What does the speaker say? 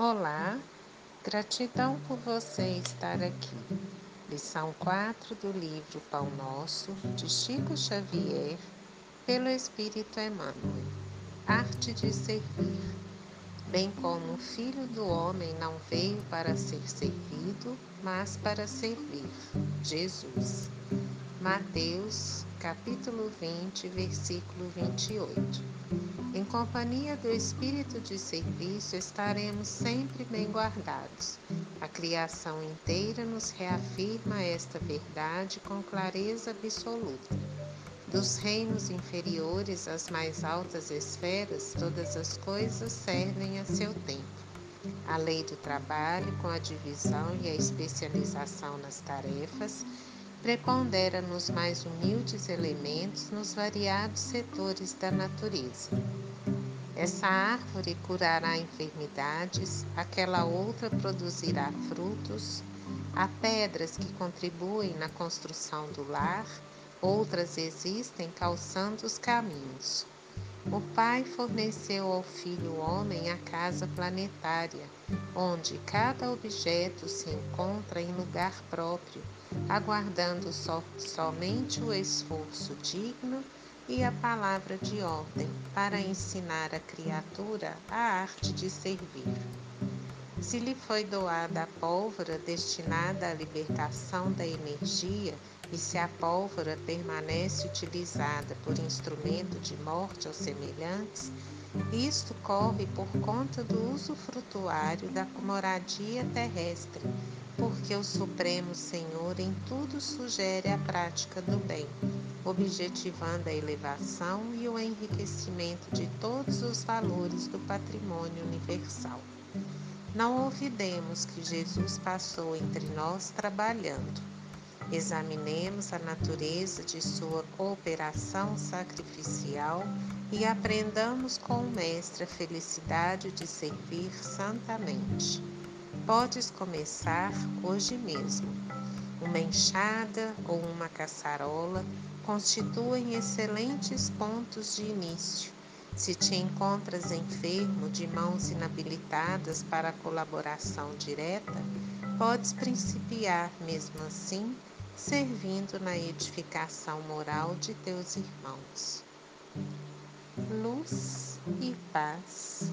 Olá, gratidão por você estar aqui. Lição 4 do livro Pão Nosso, de Chico Xavier, pelo Espírito Emmanuel. Arte de servir. Bem como o Filho do Homem não veio para ser servido, mas para servir. Jesus. Mateus, capítulo 20, versículo 28. Em companhia do espírito de serviço, estaremos sempre bem guardados. A criação inteira nos reafirma esta verdade com clareza absoluta. Dos reinos inferiores às mais altas esferas, todas as coisas servem a seu tempo. A lei do trabalho, com a divisão e a especialização nas tarefas, prepondera nos mais humildes elementos nos variados setores da natureza. Essa árvore curará enfermidades, aquela outra produzirá frutos, há pedras que contribuem na construção do lar, outras existem calçando os caminhos. O Pai forneceu ao Filho homem a casa planetária, onde cada objeto se encontra em lugar próprio, aguardando so, somente o esforço digno e a palavra de ordem para ensinar a criatura a arte de servir. Se lhe foi doada a pólvora destinada à libertação da energia, e se a pólvora permanece utilizada por instrumento de morte aos semelhantes, isto corre por conta do uso frutuário da moradia terrestre, porque o Supremo Senhor em tudo sugere a prática do bem, objetivando a elevação e o enriquecimento de todos os valores do patrimônio universal. Não olvidemos que Jesus passou entre nós trabalhando Examinemos a natureza de sua cooperação sacrificial e aprendamos com o Mestre a felicidade de servir santamente. Podes começar hoje mesmo. Uma enxada ou uma caçarola constituem excelentes pontos de início. Se te encontras enfermo de mãos inabilitadas para a colaboração direta, podes principiar mesmo assim servindo na edificação moral de teus irmãos. Luz e paz.